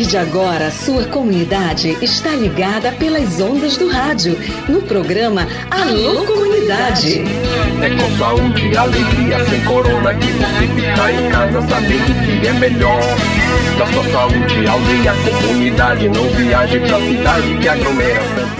partir de agora, sua comunidade está ligada pelas ondas do rádio, no programa Alô Comunidade. É com saúde e alegria, sem corona, que você fica em casa sabendo que é melhor. Da sua saúde, aldeia, comunidade, não viaje pra cidade que aglomera.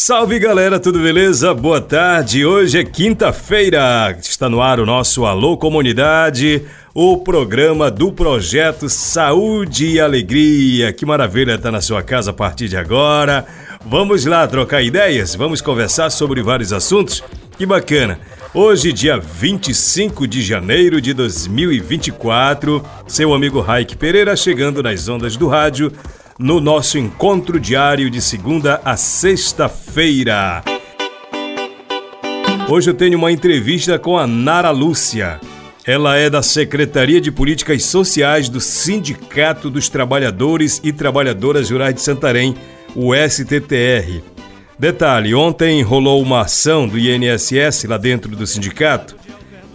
Salve galera, tudo beleza? Boa tarde. Hoje é quinta-feira. Está no ar o nosso Alô Comunidade, o programa do projeto Saúde e Alegria. Que maravilha estar na sua casa a partir de agora. Vamos lá trocar ideias? Vamos conversar sobre vários assuntos? Que bacana. Hoje, dia 25 de janeiro de 2024, seu amigo Raik Pereira chegando nas ondas do rádio no nosso encontro diário de segunda a sexta-feira. Hoje eu tenho uma entrevista com a Nara Lúcia. Ela é da Secretaria de Políticas Sociais do Sindicato dos Trabalhadores e Trabalhadoras Rurais de Santarém, o STTR. Detalhe: ontem rolou uma ação do INSS lá dentro do sindicato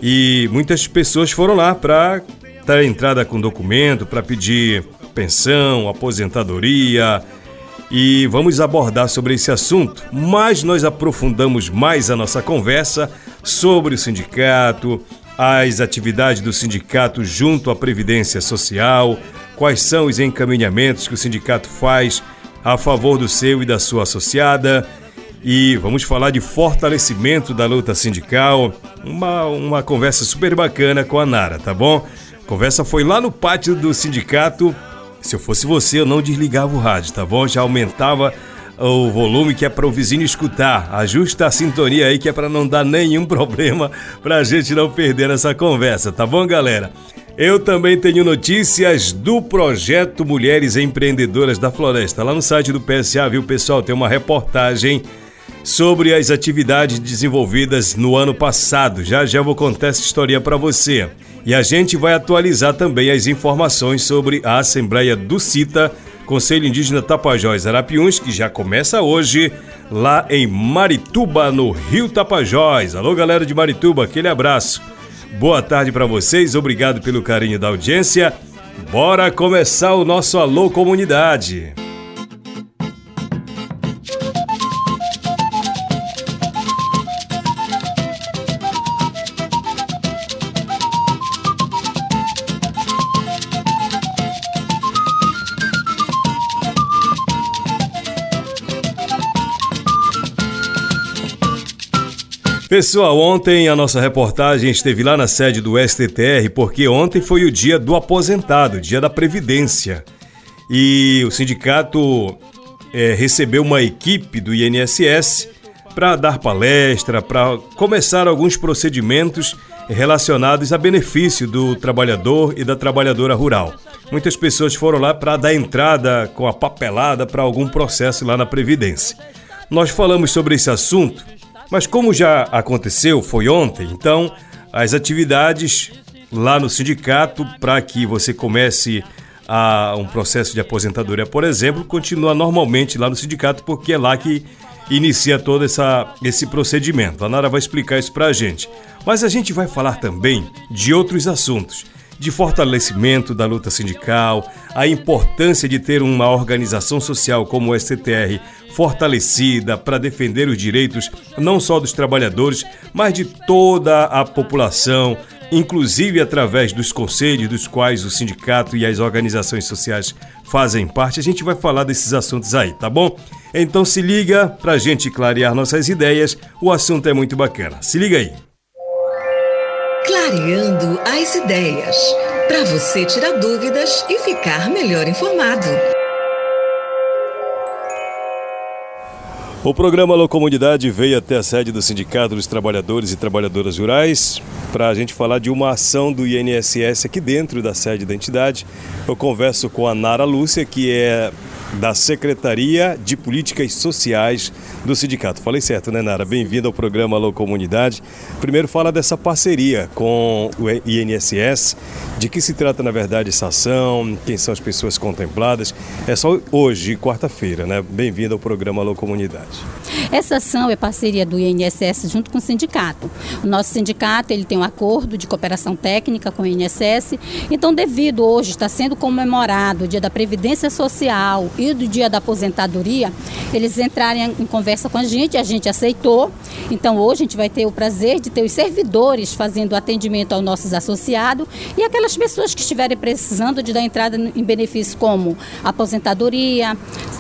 e muitas pessoas foram lá para dar entrada com documento, para pedir pensão, aposentadoria. E vamos abordar sobre esse assunto, mas nós aprofundamos mais a nossa conversa sobre o sindicato, as atividades do sindicato junto à Previdência Social, quais são os encaminhamentos que o sindicato faz a favor do seu e da sua associada. E vamos falar de fortalecimento da luta sindical, uma, uma conversa super bacana com a Nara, tá bom? A conversa foi lá no pátio do sindicato se eu fosse você, eu não desligava o rádio, tá bom? Já aumentava o volume que é para o vizinho escutar. Ajusta a sintonia aí que é para não dar nenhum problema para a gente não perder essa conversa, tá bom, galera? Eu também tenho notícias do projeto Mulheres Empreendedoras da Floresta. Lá no site do PSA, viu, pessoal? Tem uma reportagem sobre as atividades desenvolvidas no ano passado. Já já vou contar essa história para você. E a gente vai atualizar também as informações sobre a Assembleia do CITA, Conselho Indígena Tapajós Arapiuns, que já começa hoje lá em Marituba, no Rio Tapajós. Alô, galera de Marituba, aquele abraço. Boa tarde para vocês, obrigado pelo carinho da audiência. Bora começar o nosso Alô Comunidade. Pessoal, ontem a nossa reportagem esteve lá na sede do STTR porque ontem foi o dia do aposentado, dia da Previdência. E o sindicato é, recebeu uma equipe do INSS para dar palestra, para começar alguns procedimentos relacionados a benefício do trabalhador e da trabalhadora rural. Muitas pessoas foram lá para dar entrada com a papelada para algum processo lá na Previdência. Nós falamos sobre esse assunto mas como já aconteceu, foi ontem, então as atividades lá no sindicato para que você comece a um processo de aposentadoria, por exemplo, continua normalmente lá no sindicato porque é lá que inicia todo essa, esse procedimento. A Nara vai explicar isso para a gente. Mas a gente vai falar também de outros assuntos de fortalecimento da luta sindical, a importância de ter uma organização social como o STTR fortalecida para defender os direitos não só dos trabalhadores, mas de toda a população, inclusive através dos conselhos dos quais o sindicato e as organizações sociais fazem parte. A gente vai falar desses assuntos aí, tá bom? Então se liga para a gente clarear nossas ideias, o assunto é muito bacana. Se liga aí. Clareando as ideias. Para você tirar dúvidas e ficar melhor informado. O programa Alô Comunidade veio até a sede do Sindicato dos Trabalhadores e Trabalhadoras Rurais para a gente falar de uma ação do INSS aqui dentro da sede da entidade. Eu converso com a Nara Lúcia, que é da Secretaria de Políticas Sociais do sindicato. Falei certo, né, Nara? Bem-vinda ao programa Alô Comunidade. Primeiro fala dessa parceria com o INSS, de que se trata, na verdade, essa ação, quem são as pessoas contempladas. É só hoje, quarta-feira, né? Bem-vinda ao programa Alô Comunidade. Essa ação é parceria do INSS junto com o sindicato. O nosso sindicato ele tem um acordo de cooperação técnica com o INSS. Então, devido hoje está sendo comemorado o Dia da Previdência Social do Dia da Aposentadoria, eles entrarem em conversa com a gente, a gente aceitou. Então, hoje a gente vai ter o prazer de ter os servidores fazendo atendimento aos nossos associados e aquelas pessoas que estiverem precisando de dar entrada em benefícios como aposentadoria,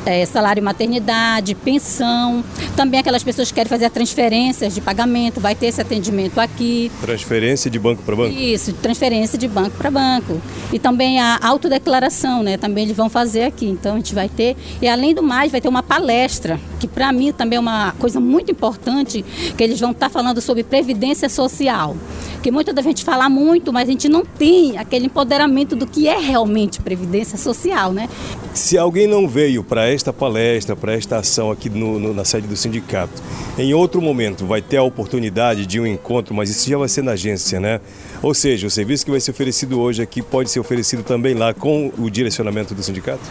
é, salário maternidade, pensão. Também aquelas pessoas que querem fazer transferências de pagamento, vai ter esse atendimento aqui. Transferência de banco para banco? Isso, transferência de banco para banco. E também a autodeclaração, né? Também eles vão fazer aqui. Então a gente vai ter. E além do mais, vai ter uma palestra, que para mim também é uma coisa muito importante, que eles vão estar tá falando sobre previdência social. Que muita da gente fala muito, mas a gente não tem aquele empoderamento do que é realmente previdência social, né? Se alguém não veio para esta palestra, para esta ação aqui no, no, na sede do sindicato, em outro momento vai ter a oportunidade de um encontro, mas isso já vai ser na agência, né? Ou seja, o serviço que vai ser oferecido hoje aqui pode ser oferecido também lá com o direcionamento do sindicato?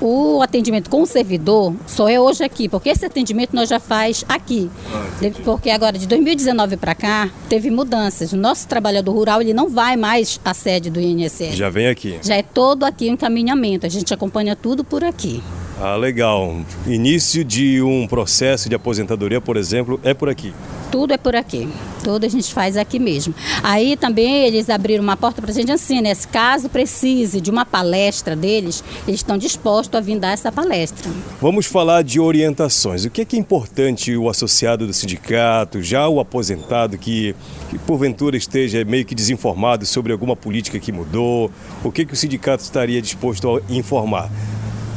O atendimento com o servidor só é hoje aqui, porque esse atendimento nós já faz aqui. Ah, porque agora, de 2019 para cá, teve mudanças. O nosso trabalhador rural ele não vai mais à sede do INSS. Já vem aqui. Já é todo aqui o encaminhamento. A gente acompanha tudo por aqui. Ah, legal. Início de um processo de aposentadoria, por exemplo, é por aqui. Tudo é por aqui. Tudo a gente faz aqui mesmo. Aí também eles abriram uma porta para a gente assim, né? Caso precise de uma palestra deles, eles estão dispostos a vir dar essa palestra. Vamos falar de orientações. O que é, que é importante o associado do sindicato, já o aposentado que, que porventura esteja meio que desinformado sobre alguma política que mudou? O que, é que o sindicato estaria disposto a informar?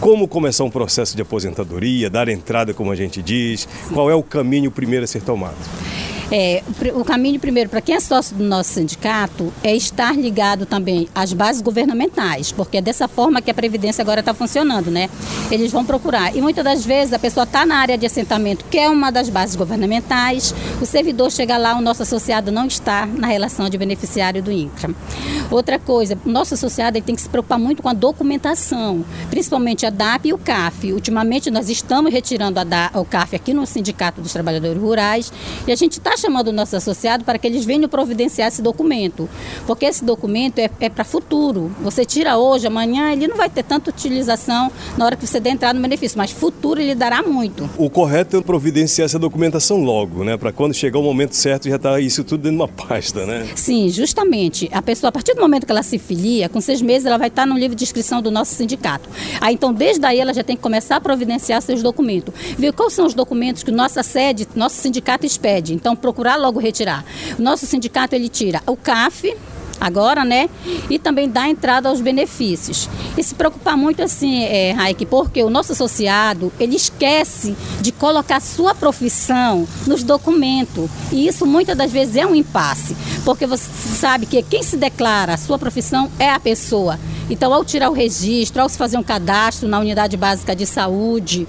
Como começar um processo de aposentadoria, dar entrada, como a gente diz, qual é o caminho primeiro a ser tomado? É, o caminho, primeiro, para quem é sócio do nosso sindicato, é estar ligado também às bases governamentais, porque é dessa forma que a Previdência agora está funcionando, né? Eles vão procurar. E muitas das vezes a pessoa está na área de assentamento, que é uma das bases governamentais, o servidor chega lá, o nosso associado não está na relação de beneficiário do INCRA. Outra coisa, o nosso associado ele tem que se preocupar muito com a documentação, principalmente a DAP e o CAF. Ultimamente nós estamos retirando a DAP, o CAF aqui no Sindicato dos Trabalhadores Rurais e a gente está chamando o nosso associado para que eles venham providenciar esse documento, porque esse documento é, é para futuro. Você tira hoje, amanhã ele não vai ter tanta utilização na hora que você der entrar no benefício, mas futuro ele dará muito. O correto é providenciar essa documentação logo, né? Para quando chegar o momento certo já está isso tudo dentro de uma pasta, né? Sim, justamente. A pessoa, a partir do momento que ela se filia, com seis meses ela vai estar no livro de inscrição do nosso sindicato. Aí então, desde aí, ela já tem que começar a providenciar seus documentos. Ver quais são os documentos que nossa sede, nosso sindicato expede. Então, procurar logo retirar. O nosso sindicato ele tira o CAF, agora, né? E também dá entrada aos benefícios. E se preocupar muito assim, é, Raik, porque o nosso associado, ele esquece de colocar sua profissão nos documentos. E isso muitas das vezes é um impasse, porque você sabe que quem se declara sua profissão é a pessoa. Então, ao tirar o registro, ao se fazer um cadastro na unidade básica de saúde,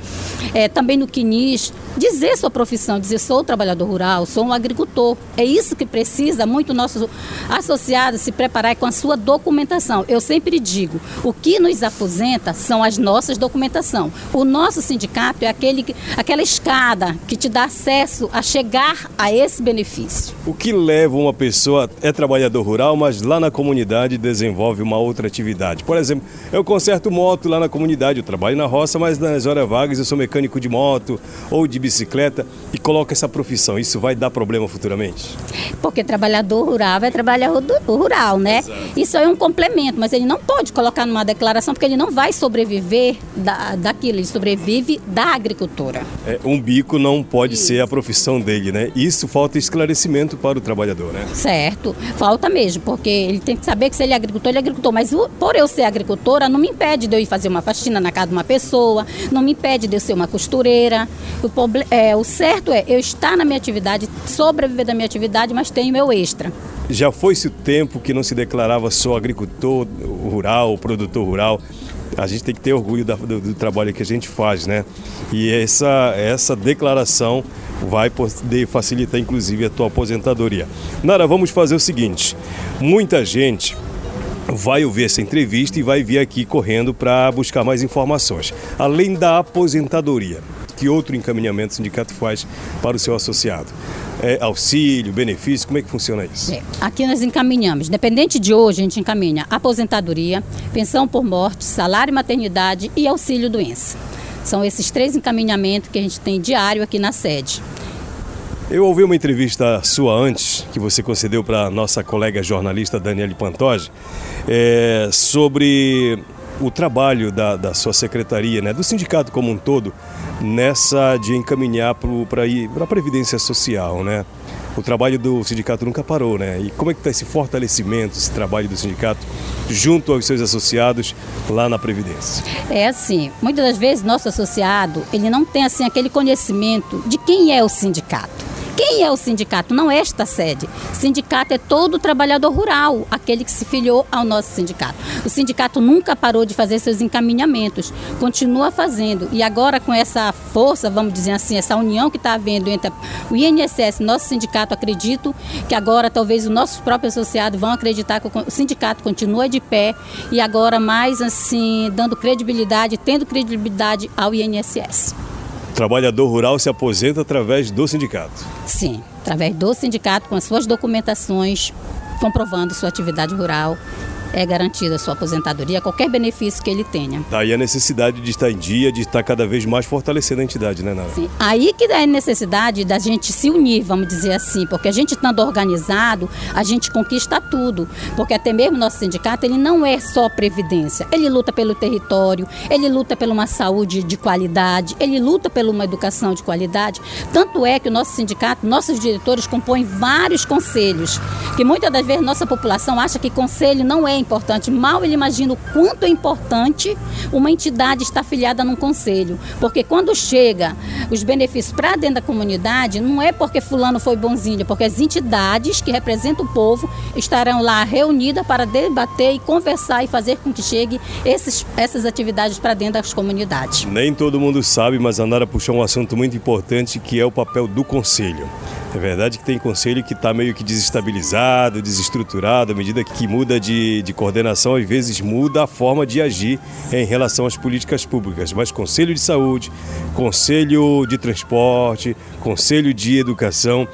é, também no CNIS, dizer sua profissão, dizer sou trabalhador rural, sou um agricultor. É isso que precisa muito nosso associado se preparar com a sua documentação. Eu sempre digo, o que nos aposenta são as nossas documentação. O nosso sindicato é aquele, aquela escada que te dá acesso a chegar a esse benefício. O que leva uma pessoa é trabalhador rural, mas lá na comunidade desenvolve uma outra atividade. Por exemplo, eu conserto moto lá na comunidade, eu trabalho na roça, mas nas horas vagas eu sou mecânico de moto ou de bicicleta e coloca essa profissão. Isso vai dar problema futuramente? Porque trabalhador rural é trabalhador rural, né? Exato. Isso é um complemento, mas ele não pode colocar numa declaração porque ele não vai sobreviver da, daquilo, ele sobrevive da agricultura. É, um bico não pode Isso. ser a profissão dele, né? Isso falta esclarecimento para o trabalhador, né? Certo, falta mesmo, porque ele tem que saber que se ele é agricultor, ele é agricultor, mas por eu ser agricultora, não me impede de eu ir fazer uma faxina na casa de uma pessoa, não me impede de eu ser uma costureira. O é, o certo é eu estar na minha atividade, sobreviver da minha atividade, mas tenho meu extra. Já foi-se o tempo que não se declarava só agricultor rural, produtor rural. a gente tem que ter orgulho do, do, trabalho que a gente faz, né? E essa, essa declaração vai poder facilitar, inclusive, a tua aposentadoria. Nara, vamos fazer o seguinte: muita gente vai ouvir essa entrevista e vai vir aqui correndo para buscar mais informações. Além da aposentadoria, que outro encaminhamento o sindicato faz para o seu associado? É, auxílio, benefício, como é que funciona isso? É, aqui nós encaminhamos, dependente de hoje, a gente encaminha aposentadoria, pensão por morte, salário maternidade e auxílio doença. São esses três encaminhamentos que a gente tem diário aqui na sede. Eu ouvi uma entrevista sua antes, que você concedeu para nossa colega jornalista Daniele Pantoja, é, sobre o trabalho da, da sua secretaria, né, do sindicato como um todo, nessa de encaminhar para a Previdência Social, né? O trabalho do sindicato nunca parou, né? E como é que está esse fortalecimento, esse trabalho do sindicato junto aos seus associados lá na Previdência? É assim, muitas das vezes nosso associado, ele não tem assim aquele conhecimento de quem é o sindicato. Quem é o sindicato? Não é esta sede. Sindicato é todo trabalhador rural, aquele que se filiou ao nosso sindicato. O sindicato nunca parou de fazer seus encaminhamentos, continua fazendo. E agora, com essa força, vamos dizer assim, essa união que está havendo entre o INSS e nosso sindicato, acredito que agora talvez os nossos próprios associados vão acreditar que o sindicato continua de pé e agora mais assim, dando credibilidade, tendo credibilidade ao INSS. O trabalhador rural se aposenta através do sindicato. Sim, através do sindicato, com as suas documentações comprovando sua atividade rural é garantida a sua aposentadoria, qualquer benefício que ele tenha. Daí a necessidade de estar em dia, de estar cada vez mais fortalecendo a entidade, né, Nara? Sim. Aí que é a necessidade da gente se unir, vamos dizer assim, porque a gente estando organizado, a gente conquista tudo. Porque até mesmo nosso sindicato, ele não é só previdência. Ele luta pelo território, ele luta por uma saúde de qualidade, ele luta por uma educação de qualidade. Tanto é que o nosso sindicato, nossos diretores compõem vários conselhos, que muitas das vezes nossa população acha que conselho não é importante. Mal ele imagina o quanto é importante uma entidade estar afiliada num conselho. Porque quando chega os benefícios para dentro da comunidade, não é porque fulano foi bonzinho, é porque as entidades que representam o povo estarão lá reunidas para debater e conversar e fazer com que chegue esses, essas atividades para dentro das comunidades. Nem todo mundo sabe, mas a Nara puxou um assunto muito importante que é o papel do conselho. É verdade que tem conselho que está meio que desestabilizado, desestruturado, à medida que muda de, de coordenação, às vezes muda a forma de agir em relação às políticas públicas. Mas conselho de saúde, conselho de transporte, conselho de educação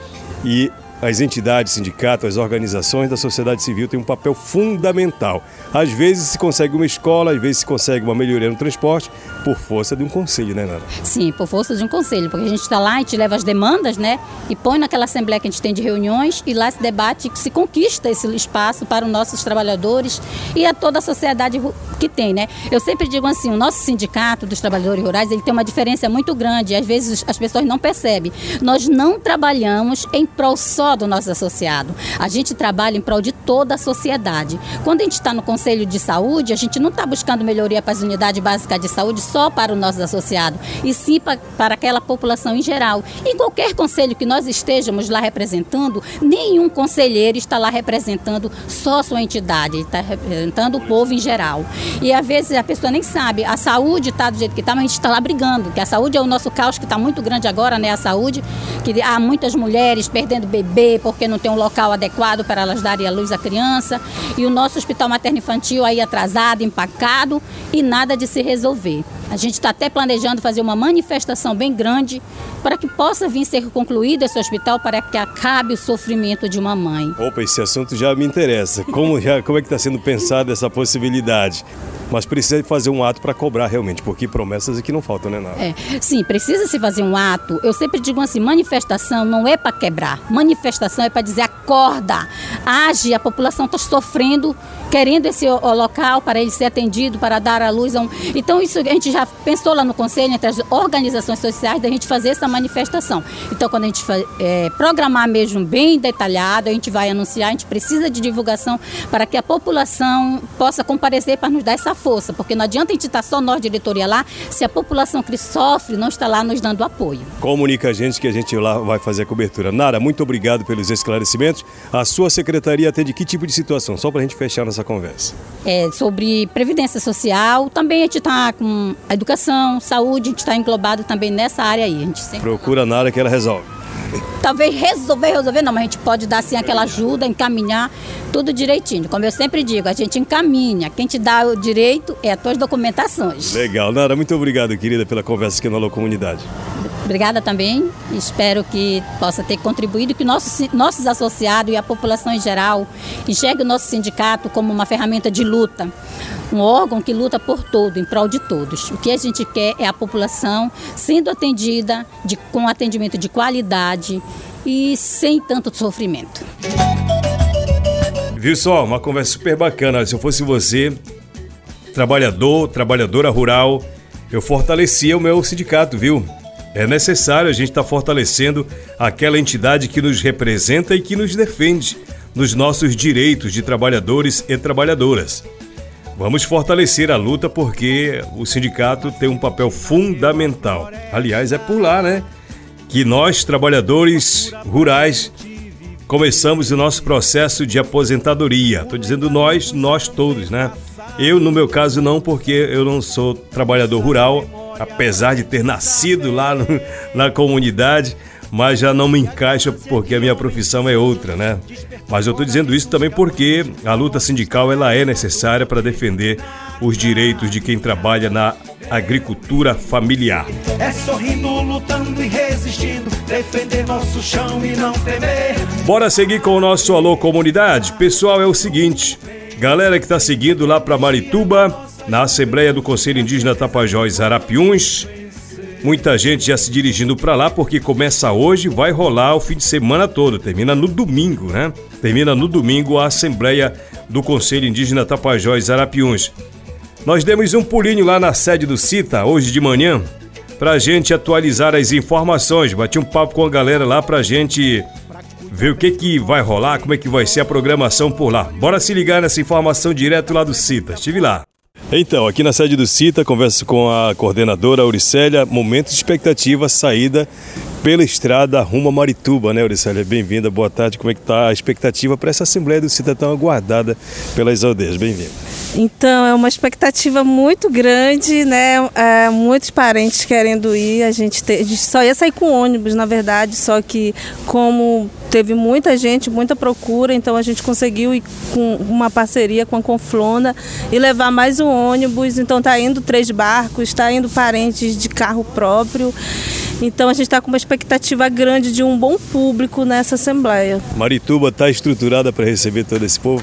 e as entidades, sindicatos, as organizações da sociedade civil têm um papel fundamental. Às vezes se consegue uma escola, às vezes se consegue uma melhoria no transporte, por força de um conselho, né, Nara? Sim, por força de um conselho, porque a gente está lá, a gente leva as demandas, né, e põe naquela assembleia que a gente tem de reuniões e lá se debate, se conquista esse espaço para os nossos trabalhadores e a toda a sociedade que tem, né? Eu sempre digo assim, o nosso sindicato dos trabalhadores rurais, ele tem uma diferença muito grande, às vezes as pessoas não percebem. Nós não trabalhamos em prol só do nosso associado. A gente trabalha em prol de toda a sociedade. Quando a gente está no Conselho de Saúde, a gente não está buscando melhoria para as unidades básicas de saúde só para o nosso associado, e sim para, para aquela população em geral. Em qualquer conselho que nós estejamos lá representando, nenhum conselheiro está lá representando só sua entidade, está representando o povo em geral. E às vezes a pessoa nem sabe, a saúde está do jeito que está, mas a gente está lá brigando, que a saúde é o nosso caos que está muito grande agora, né? A saúde, que há muitas mulheres perdendo bebê porque não tem um local adequado para elas darem a luz à criança, e o nosso hospital materno-infantil aí atrasado, empacado e nada de se resolver. A gente está até planejando fazer uma manifestação bem grande para que possa vir ser concluído esse hospital para que acabe o sofrimento de uma mãe. Opa, esse assunto já me interessa. Como, já, como é que está sendo pensada essa possibilidade? Mas precisa fazer um ato para cobrar realmente, porque promessas aqui não faltam, né, Nara? É, sim, precisa se fazer um ato. Eu sempre digo assim, manifestação não é para quebrar. Manifestação é para dizer acorda, age, a população está sofrendo, querendo esse local para ele ser atendido, para dar a luz a um... Então isso a gente já pensou lá no conselho, entre as organizações sociais, da gente fazer essa manifestação. Então quando a gente é, programar mesmo bem detalhado, a gente vai anunciar, a gente precisa de divulgação para que a população possa comparecer para nos dar essa força, porque não adianta a gente estar só nós, diretoria, lá, se a população que sofre não está lá nos dando apoio. Comunica a gente que a gente lá vai fazer a cobertura. Nara, muito obrigado pelos esclarecimentos. A sua secretaria atende que tipo de situação? Só para a gente fechar nossa conversa? É, sobre previdência social, também a gente está com a educação, saúde, a gente está englobado também nessa área aí. A gente. Procura na área que ela resolve. Talvez resolver, resolver não, mas a gente pode dar assim aquela ajuda, encaminhar tudo direitinho. Como eu sempre digo, a gente encaminha. Quem te dá o direito é as tuas documentações. Legal. Nara, muito obrigado, querida, pela conversa aqui na Alô Comunidade. Obrigada também. Espero que possa ter contribuído, que nossos, nossos associados e a população em geral enxerguem o nosso sindicato como uma ferramenta de luta, um órgão que luta por todo, em prol de todos. O que a gente quer é a população sendo atendida de, com atendimento de qualidade e sem tanto sofrimento. Viu só? Uma conversa super bacana. Se eu fosse você, trabalhador, trabalhadora rural, eu fortalecia o meu sindicato, viu? É necessário a gente estar tá fortalecendo aquela entidade que nos representa e que nos defende nos nossos direitos de trabalhadores e trabalhadoras. Vamos fortalecer a luta porque o sindicato tem um papel fundamental. Aliás, é por lá, né? Que nós, trabalhadores rurais, começamos o nosso processo de aposentadoria. Estou dizendo nós, nós todos, né? Eu, no meu caso, não, porque eu não sou trabalhador rural, apesar de ter nascido lá no, na comunidade, mas já não me encaixa porque a minha profissão é outra, né? Mas eu estou dizendo isso também porque a luta sindical ela é necessária para defender os direitos de quem trabalha na agricultura familiar. É sorrindo, lutando e resistindo, defender nosso chão e não temer. Bora seguir com o nosso Alô Comunidade? Pessoal, é o seguinte, galera que está seguindo lá para Marituba, na Assembleia do Conselho Indígena Tapajós Arapiuns. Muita gente já se dirigindo para lá porque começa hoje, vai rolar o fim de semana todo, termina no domingo, né? Termina no domingo a Assembleia do Conselho Indígena Tapajós Arapiuns. Nós demos um pulinho lá na sede do CITA hoje de manhã pra gente atualizar as informações. Bati um papo com a galera lá pra gente ver o que que vai rolar, como é que vai ser a programação por lá. Bora se ligar nessa informação direto lá do CITA. Estive lá. Então, aqui na sede do CITA, converso com a coordenadora Auricélia. Momento de expectativa, saída pela estrada rumo a Marituba, né, Auricélia? Bem-vinda, boa tarde. Como é que está a expectativa para essa Assembleia do CITA tão aguardada pelas aldeias? Bem-vinda. Então, é uma expectativa muito grande, né? É, muitos parentes querendo ir. A gente, te, a gente só ia sair com ônibus, na verdade, só que como teve muita gente, muita procura, então a gente conseguiu ir com uma parceria com a Conflona e levar mais um ônibus. Então tá indo três barcos, está indo parentes de carro próprio. Então a gente está com uma expectativa grande de um bom público nessa Assembleia. Marituba está estruturada para receber todo esse povo?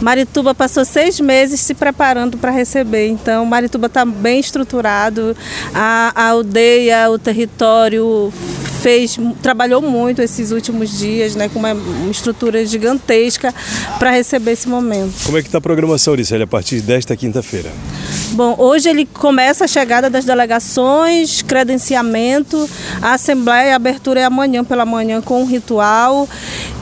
Marituba passou seis meses se preparando para receber, então Marituba está bem estruturado, a, a aldeia, o território fez, trabalhou muito esses últimos dias, né, com uma, estrutura gigantesca para receber esse momento. Como é que está a programação, Auricélia, a partir desta quinta-feira? Bom, hoje ele começa a chegada das delegações, credenciamento, a assembleia, a abertura é amanhã pela manhã com um ritual.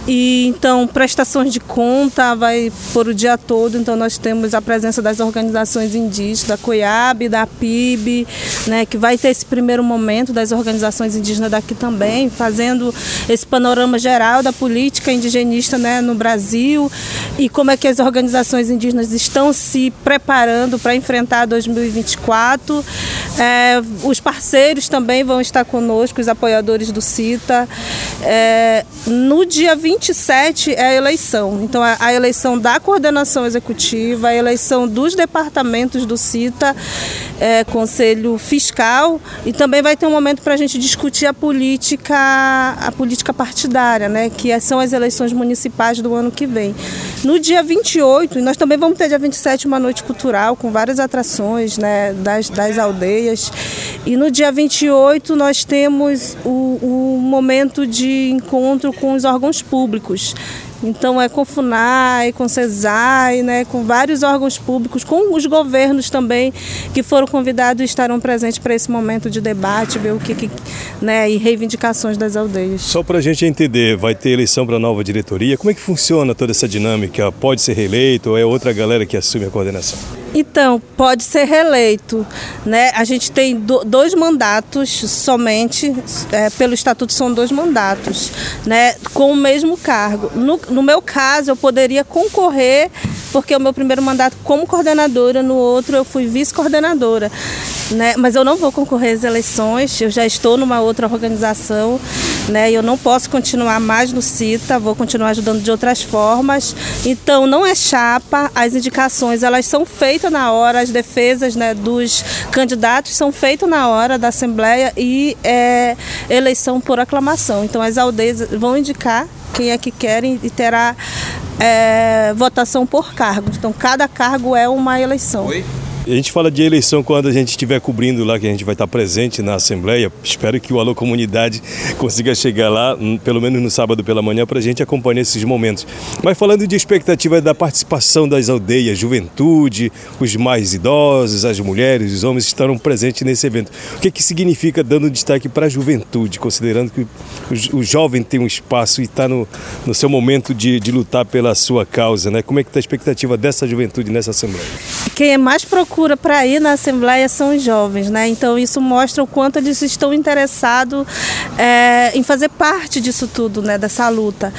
E então, prestações de conta vai por o dia todo. Então, nós temos a presença das organizações indígenas, da COIAB, da PIB, né, que vai ter esse primeiro momento das organizações indígenas daqui também, fazendo esse panorama geral da política indigenista né, no Brasil. E como é que as organizações indígenas estão se preparando para enfrentar 2024. É, os parceiros também vão estar conosco, os apoiadores do CITA. É, no dia 20 27 é a eleição. Então, a, a eleição da coordenação executiva, a eleição dos departamentos do CITA, é, Conselho Fiscal, e também vai ter um momento para a gente discutir a política, a política partidária, né, que são as eleições municipais do ano que vem. No dia 28, e nós também vamos ter dia 27 uma noite cultural com várias atrações né, das, das aldeias. E no dia 28 nós temos o, o momento de encontro com os órgãos públicos. Então é com FUNAI, com CESAI, né, com vários órgãos públicos, com os governos também que foram convidados e estarão presentes para esse momento de debate, ver o que, que né, e reivindicações das aldeias. Só para a gente entender, vai ter eleição para a nova diretoria? Como é que funciona toda essa dinâmica? Pode ser reeleito ou é outra galera que assume a coordenação? Então, pode ser reeleito. Né? A gente tem do, dois mandatos somente, é, pelo estatuto são dois mandatos, né? com o mesmo cargo. No, no meu caso, eu poderia concorrer porque o meu primeiro mandato como coordenadora, no outro eu fui vice-coordenadora. Né? Mas eu não vou concorrer às eleições, eu já estou numa outra organização, né? Eu não posso continuar mais no CITA, vou continuar ajudando de outras formas. Então não é chapa, as indicações elas são feitas na hora, as defesas né, dos candidatos são feitas na hora da Assembleia e é eleição por aclamação. Então as aldeias vão indicar quem é que querem e terá é, votação por cargo. Então cada cargo é uma eleição. Oi? A gente fala de eleição quando a gente estiver cobrindo lá, que a gente vai estar presente na Assembleia. Espero que o Alô Comunidade consiga chegar lá, hum, pelo menos no sábado pela manhã, para a gente acompanhar esses momentos. Mas falando de expectativa da participação das aldeias, juventude, os mais idosos, as mulheres, os homens estarão presentes nesse evento. O que, que significa dando destaque para a juventude, considerando que o, o, jovem tem um espaço e está no, no seu momento de, de lutar pela sua causa, né? Como é que está a expectativa dessa juventude nessa Assembleia? Quem é mais procurado procura para ir na Assembleia são os jovens, né? Então isso mostra o quanto eles estão interessados é, em fazer parte disso tudo, né? Dessa luta.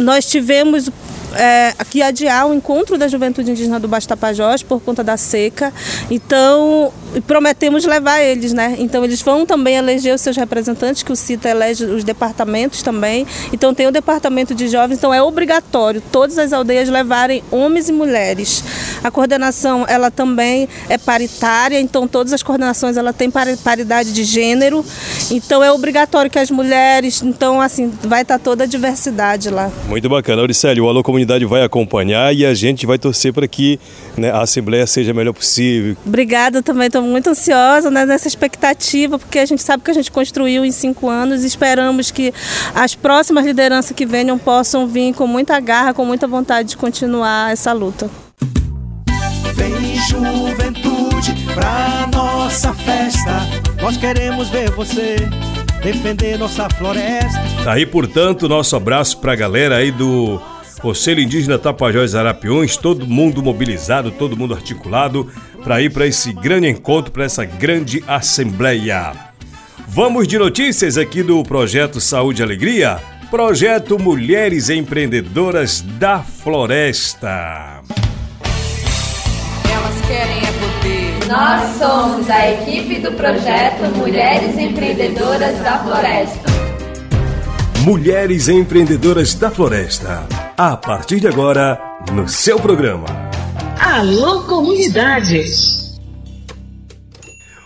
Nós tivemos é, aqui adiar o encontro da juventude indígena do Baixo Tapajós por conta da seca. Então, prometemos levar eles, né? Então, eles vão também eleger os seus representantes, que o CITA elege os departamentos também. Então, tem o departamento de jovens, então é obrigatório todas as aldeias levarem homens e mulheres. A coordenação, ela também é paritária, então todas as coordenações ela tem paridade de gênero. Então, é obrigatório que as mulheres, então assim, vai estar toda a diversidade lá. Muito bacana. Auricélio, o Alô Comunidade vai acompanhar e a gente vai torcer para que né, a Assembleia seja a melhor possível. Obrigada também, estou muito ansiosa né, nessa expectativa, porque a gente sabe que a gente construiu em cinco anos e esperamos que as próximas lideranças que venham possam vir com muita garra, com muita vontade de continuar essa luta. Vem juventude pra nossa festa, nós queremos ver você defender nossa floresta. Tá aí, portanto, nosso abraço para a galera aí do Conselho Indígena Tapajós Arapiões, todo mundo mobilizado, todo mundo articulado para ir para esse grande encontro, para essa grande assembleia. Vamos de notícias aqui do projeto Saúde e Alegria, projeto Mulheres Empreendedoras da Floresta. Elas querem é poder. Nós somos a equipe do projeto Mulheres Empreendedoras da Floresta. Mulheres Empreendedoras da Floresta. A partir de agora, no seu programa. Alô, comunidade!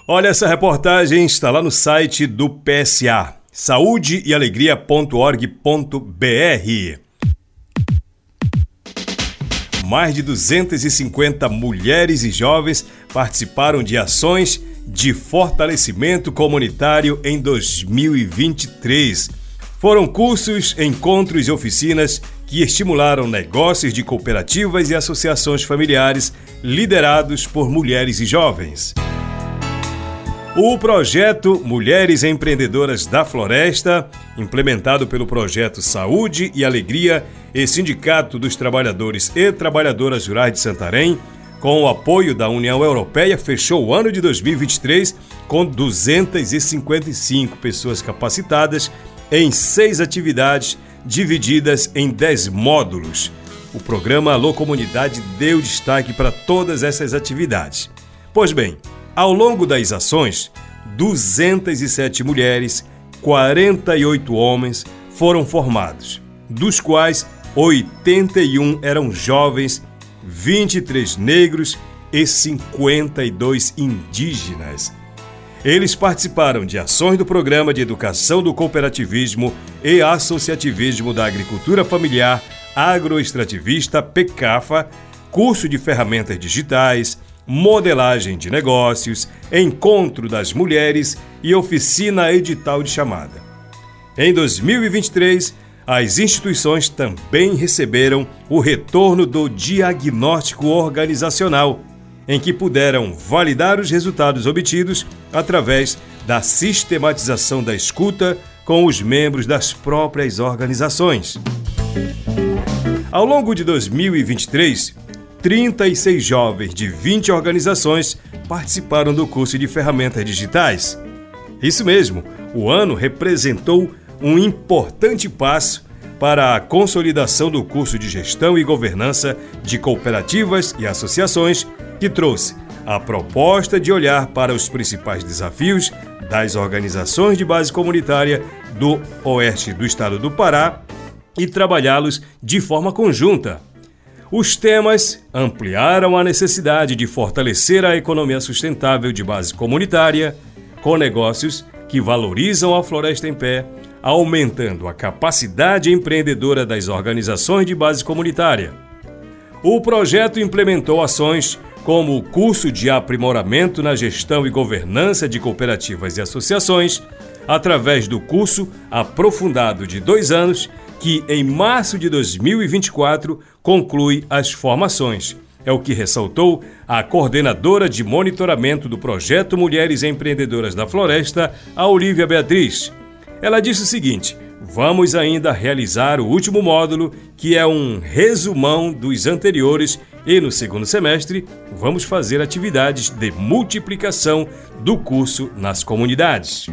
Olha, essa reportagem está lá no site do PSA, saudeealegria.org.br. Mais de 250 mulheres e jovens participaram de ações de fortalecimento comunitário em 2023 foram cursos, encontros e oficinas que estimularam negócios de cooperativas e associações familiares liderados por mulheres e jovens. O projeto Mulheres Empreendedoras da Floresta, implementado pelo projeto Saúde e Alegria e Sindicato dos Trabalhadores e Trabalhadoras Rurais de Santarém, com o apoio da União Europeia, fechou o ano de 2023 com 255 pessoas capacitadas em seis atividades divididas em dez módulos. O programa Alô Comunidade deu destaque para todas essas atividades. Pois bem, ao longo das ações, 207 mulheres, 48 homens foram formados, dos quais 81 eram jovens, 23 negros e 52 indígenas. Eles participaram de ações do Programa de Educação do Cooperativismo e Associativismo da Agricultura Familiar Agroextrativista PECAFA, curso de ferramentas digitais, modelagem de negócios, encontro das mulheres e oficina edital de chamada. Em 2023, as instituições também receberam o retorno do diagnóstico organizacional em que puderam validar os resultados obtidos através da sistematização da escuta com os membros das próprias organizações. Ao longo de 2023, 36 jovens de 20 organizações participaram do curso de ferramentas digitais. Isso mesmo, o ano representou um importante passo para a consolidação do curso de Gestão e Governança de Cooperativas e Associações, que trouxe a proposta de olhar para os principais desafios das organizações de base comunitária do oeste do estado do Pará e trabalhá-los de forma conjunta. Os temas ampliaram a necessidade de fortalecer a economia sustentável de base comunitária, com negócios que valorizam a floresta em pé, aumentando a capacidade empreendedora das organizações de base comunitária. O projeto implementou ações como o curso de aprimoramento na gestão e governança de cooperativas e associações, através do curso aprofundado de dois anos, que em março de 2024 conclui as formações. É o que ressaltou a coordenadora de monitoramento do projeto Mulheres Empreendedoras da Floresta, a Olivia Beatriz. Ela disse o seguinte: vamos ainda realizar o último módulo, que é um resumão dos anteriores, e no segundo semestre vamos fazer atividades de multiplicação do curso nas comunidades.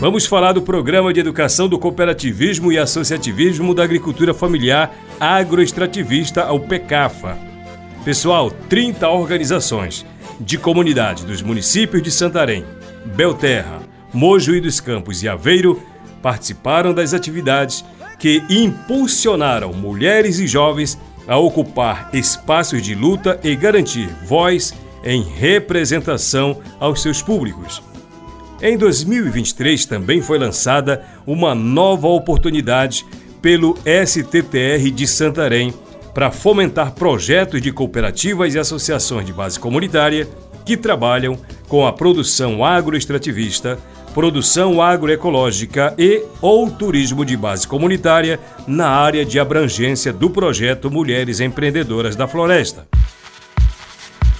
Vamos falar do Programa de Educação do Cooperativismo e Associativismo da Agricultura Familiar Agroextrativista, o PECAFA. Pessoal, 30 organizações de comunidade dos municípios de Santarém, Belterra, Mojuí dos Campos e Aveiro participaram das atividades que impulsionaram mulheres e jovens a ocupar espaços de luta e garantir voz em representação aos seus públicos. Em 2023 também foi lançada uma nova oportunidade pelo STTR de Santarém para fomentar projetos de cooperativas e associações de base comunitária que trabalham com a produção agroextrativista, produção agroecológica e ou turismo de base comunitária na área de abrangência do projeto Mulheres Empreendedoras da Floresta.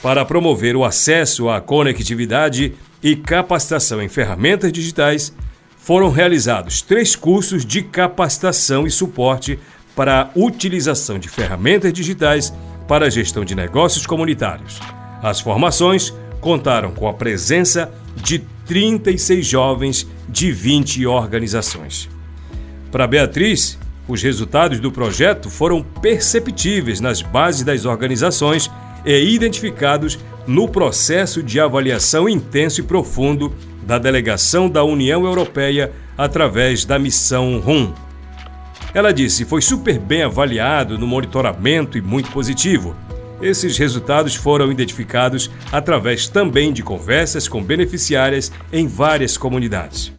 Para promover o acesso à conectividade e capacitação em ferramentas digitais, foram realizados três cursos de capacitação e suporte para a utilização de ferramentas digitais para a gestão de negócios comunitários. As formações contaram com a presença de 36 jovens de 20 organizações. Para Beatriz, os resultados do projeto foram perceptíveis nas bases das organizações e identificados no processo de avaliação intenso e profundo da delegação da União Europeia através da missão RUM. Ela disse: foi super bem avaliado no monitoramento e muito positivo. Esses resultados foram identificados através também de conversas com beneficiárias em várias comunidades.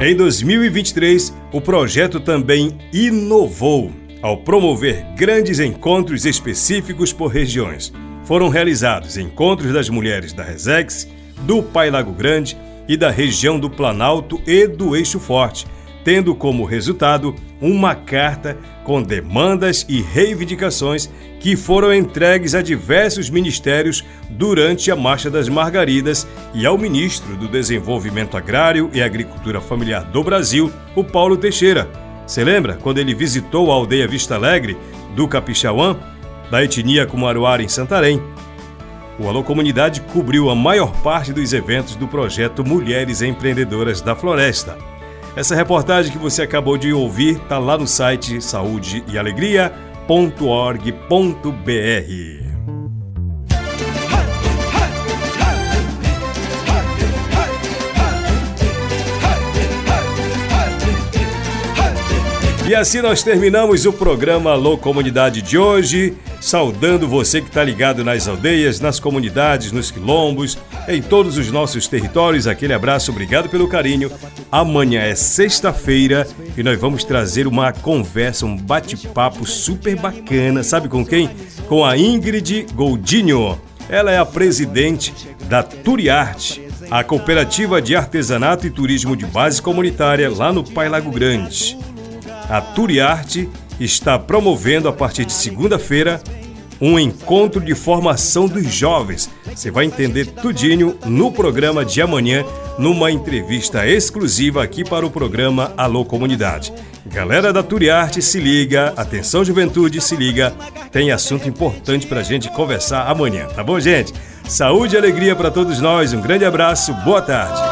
Em 2023, o projeto também inovou ao promover grandes encontros específicos por regiões. Foram realizados encontros das mulheres da Resex, do Pai Lago Grande e da região do Planalto e do Eixo Forte, tendo como resultado uma carta com demandas e reivindicações que foram entregues a diversos ministérios durante a Marcha das Margaridas e ao ministro do Desenvolvimento Agrário e Agricultura Familiar do Brasil, o Paulo Teixeira. Você lembra quando ele visitou a aldeia Vista Alegre do Capixauã, da etnia Kumaruara em Santarém? O Alô Comunidade cobriu a maior parte dos eventos do projeto Mulheres Empreendedoras da Floresta. Essa reportagem que você acabou de ouvir está lá no site saudeealegria.org.br. E assim nós terminamos o programa Alô Comunidade de hoje, saudando você que está ligado nas aldeias, nas comunidades, nos quilombos, em todos os nossos territórios. Aquele abraço, obrigado pelo carinho. Amanhã é sexta-feira e nós vamos trazer uma conversa, um bate-papo super bacana. Sabe com quem? Com a Ingrid Goldinho. Ela é a presidente da Turiarte, a cooperativa de artesanato e turismo de base comunitária lá no Pai Lago Grande. A Turiarte está promovendo a partir de segunda-feira um encontro de formação dos jovens. Você vai entender tudinho no programa de amanhã, numa entrevista exclusiva aqui para o programa Alô Comunidade. Galera da Turiarte, se liga, atenção juventude, se liga, tem assunto importante para a gente conversar amanhã, tá bom, gente? Saúde e alegria para todos nós, um grande abraço, boa tarde.